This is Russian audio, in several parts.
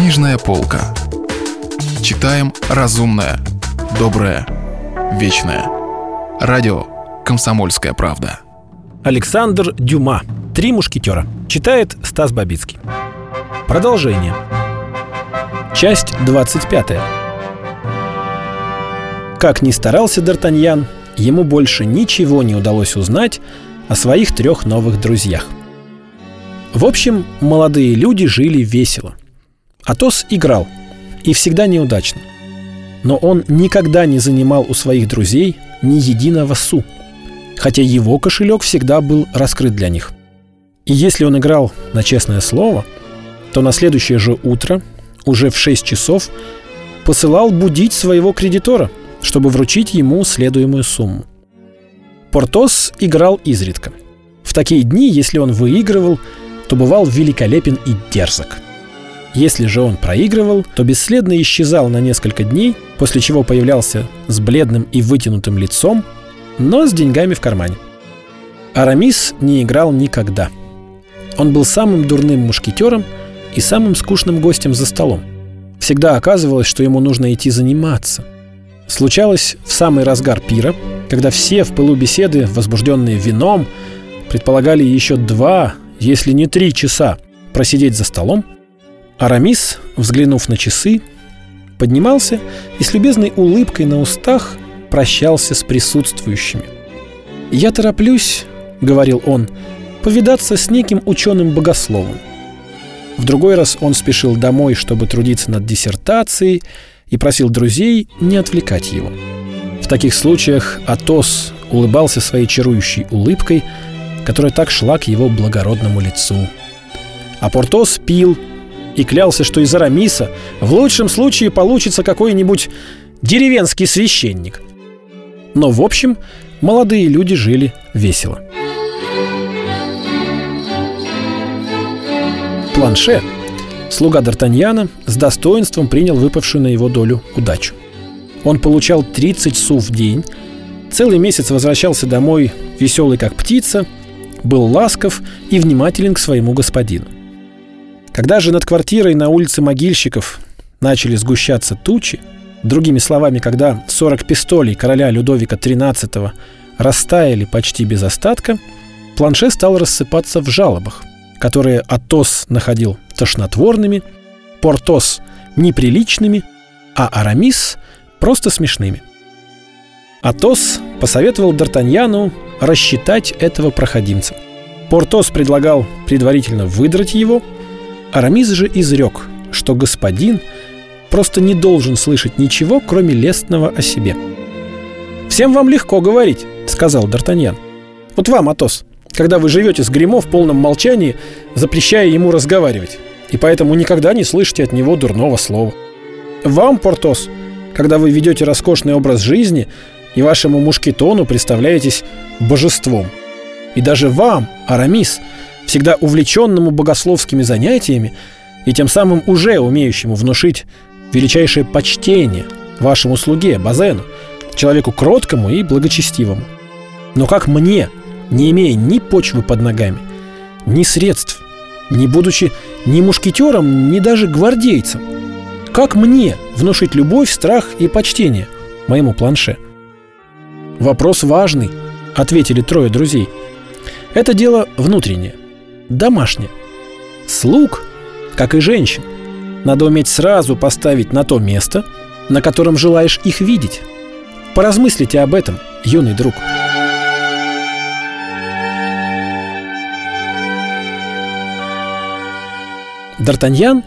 Книжная полка. Читаем разумное, доброе, вечное. Радио «Комсомольская правда». Александр Дюма. «Три мушкетера». Читает Стас Бабицкий. Продолжение. Часть 25. Как ни старался Д'Артаньян, ему больше ничего не удалось узнать о своих трех новых друзьях. В общем, молодые люди жили весело. Атос играл, и всегда неудачно. Но он никогда не занимал у своих друзей ни единого су, хотя его кошелек всегда был раскрыт для них. И если он играл на честное слово, то на следующее же утро, уже в 6 часов, посылал будить своего кредитора, чтобы вручить ему следуемую сумму. Портос играл изредка. В такие дни, если он выигрывал, то бывал великолепен и дерзок. Если же он проигрывал, то бесследно исчезал на несколько дней, после чего появлялся с бледным и вытянутым лицом, но с деньгами в кармане. Арамис не играл никогда. Он был самым дурным мушкетером и самым скучным гостем за столом. Всегда оказывалось, что ему нужно идти заниматься. Случалось в самый разгар пира, когда все в пылу беседы, возбужденные вином, предполагали еще два, если не три часа просидеть за столом, Арамис, взглянув на часы, поднимался и с любезной улыбкой на устах прощался с присутствующими. «Я тороплюсь», — говорил он, — «повидаться с неким ученым-богословом». В другой раз он спешил домой, чтобы трудиться над диссертацией, и просил друзей не отвлекать его. В таких случаях Атос улыбался своей чарующей улыбкой, которая так шла к его благородному лицу. А Портос пил и клялся, что из Арамиса в лучшем случае получится какой-нибудь деревенский священник. Но, в общем, молодые люди жили весело. Планше, слуга Д'Артаньяна, с достоинством принял выпавшую на его долю удачу. Он получал 30 су в день, целый месяц возвращался домой веселый как птица, был ласков и внимателен к своему господину. Когда же над квартирой на улице могильщиков начали сгущаться тучи, другими словами, когда 40 пистолей короля Людовика XIII растаяли почти без остатка, планше стал рассыпаться в жалобах, которые Атос находил тошнотворными, Портос – неприличными, а Арамис – просто смешными. Атос посоветовал Д'Артаньяну рассчитать этого проходимца. Портос предлагал предварительно выдрать его – Арамис же изрек, что господин просто не должен слышать ничего, кроме лестного о себе. «Всем вам легко говорить», — сказал Д'Артаньян. «Вот вам, Атос, когда вы живете с Гримо в полном молчании, запрещая ему разговаривать, и поэтому никогда не слышите от него дурного слова. Вам, Портос, когда вы ведете роскошный образ жизни и вашему мушкетону представляетесь божеством. И даже вам, Арамис, — всегда увлеченному богословскими занятиями и тем самым уже умеющему внушить величайшее почтение вашему слуге Базену, человеку кроткому и благочестивому. Но как мне, не имея ни почвы под ногами, ни средств, не будучи ни мушкетером, ни даже гвардейцем, как мне внушить любовь, страх и почтение моему планше? Вопрос важный, ответили трое друзей. Это дело внутреннее домашняя. Слуг, как и женщин, надо уметь сразу поставить на то место, на котором желаешь их видеть. Поразмыслите об этом, юный друг. Д'Артаньян,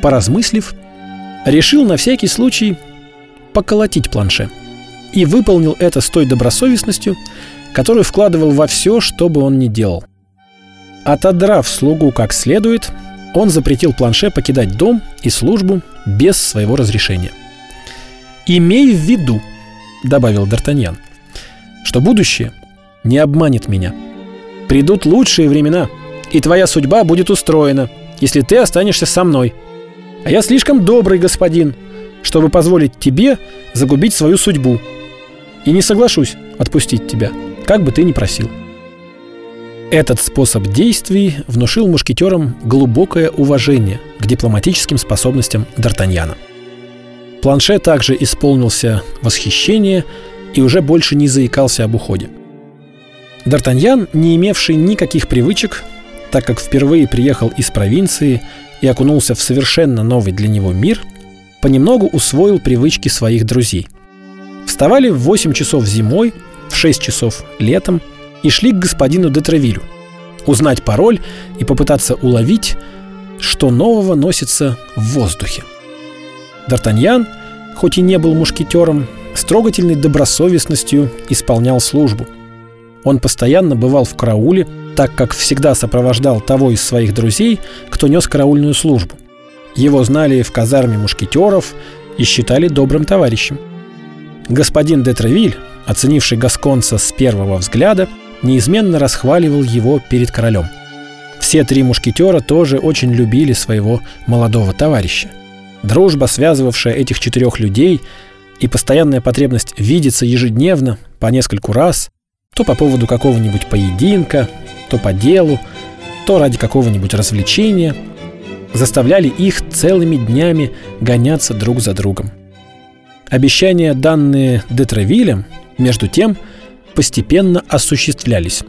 поразмыслив, решил на всякий случай поколотить планше и выполнил это с той добросовестностью, которую вкладывал во все, что бы он ни делал. Отодрав слугу как следует, он запретил планше покидать дом и службу без своего разрешения. «Имей в виду», — добавил Д'Артаньян, — «что будущее не обманет меня. Придут лучшие времена, и твоя судьба будет устроена, если ты останешься со мной. А я слишком добрый господин, чтобы позволить тебе загубить свою судьбу. И не соглашусь отпустить тебя, как бы ты ни просил». Этот способ действий внушил мушкетерам глубокое уважение к дипломатическим способностям Д'Артаньяна. Планше также исполнился восхищение и уже больше не заикался об уходе. Д'Артаньян, не имевший никаких привычек, так как впервые приехал из провинции и окунулся в совершенно новый для него мир, понемногу усвоил привычки своих друзей. Вставали в 8 часов зимой, в 6 часов летом и шли к господину Детревилю, узнать пароль и попытаться уловить, что нового носится в воздухе. Д'Артаньян, хоть и не был мушкетером, с трогательной добросовестностью исполнял службу. Он постоянно бывал в карауле, так как всегда сопровождал того из своих друзей, кто нес караульную службу. Его знали в казарме мушкетеров и считали добрым товарищем. Господин де Тревиль, оценивший Гасконца с первого взгляда, неизменно расхваливал его перед королем. Все три мушкетера тоже очень любили своего молодого товарища. Дружба, связывавшая этих четырех людей, и постоянная потребность видеться ежедневно по нескольку раз, то по поводу какого-нибудь поединка, то по делу, то ради какого-нибудь развлечения, заставляли их целыми днями гоняться друг за другом. Обещания, данные Детревилем, между тем, постепенно осуществлялись.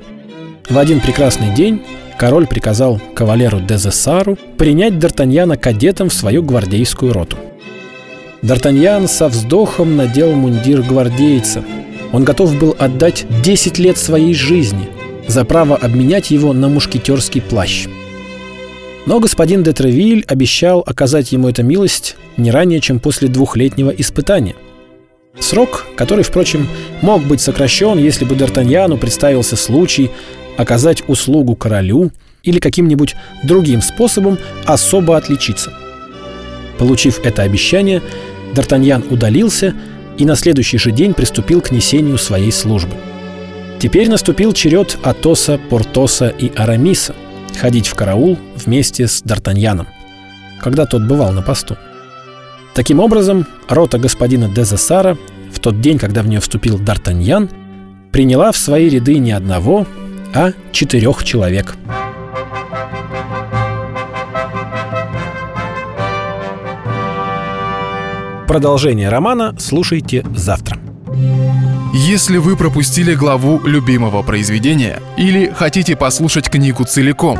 В один прекрасный день король приказал кавалеру Дезессару принять Д'Артаньяна кадетом в свою гвардейскую роту. Д'Артаньян со вздохом надел мундир гвардейца. Он готов был отдать 10 лет своей жизни за право обменять его на мушкетерский плащ. Но господин де Тревиль обещал оказать ему эту милость не ранее, чем после двухлетнего испытания. Срок, который, впрочем, мог быть сокращен, если бы Д'Артаньяну представился случай оказать услугу королю или каким-нибудь другим способом особо отличиться. Получив это обещание, Д'Артаньян удалился и на следующий же день приступил к несению своей службы. Теперь наступил черед Атоса, Портоса и Арамиса ходить в караул вместе с Д'Артаньяном, когда тот бывал на посту. Таким образом, рота господина Дезессара в тот день, когда в нее вступил Д'Артаньян, приняла в свои ряды не одного, а четырех человек. Продолжение романа слушайте завтра. Если вы пропустили главу любимого произведения или хотите послушать книгу целиком,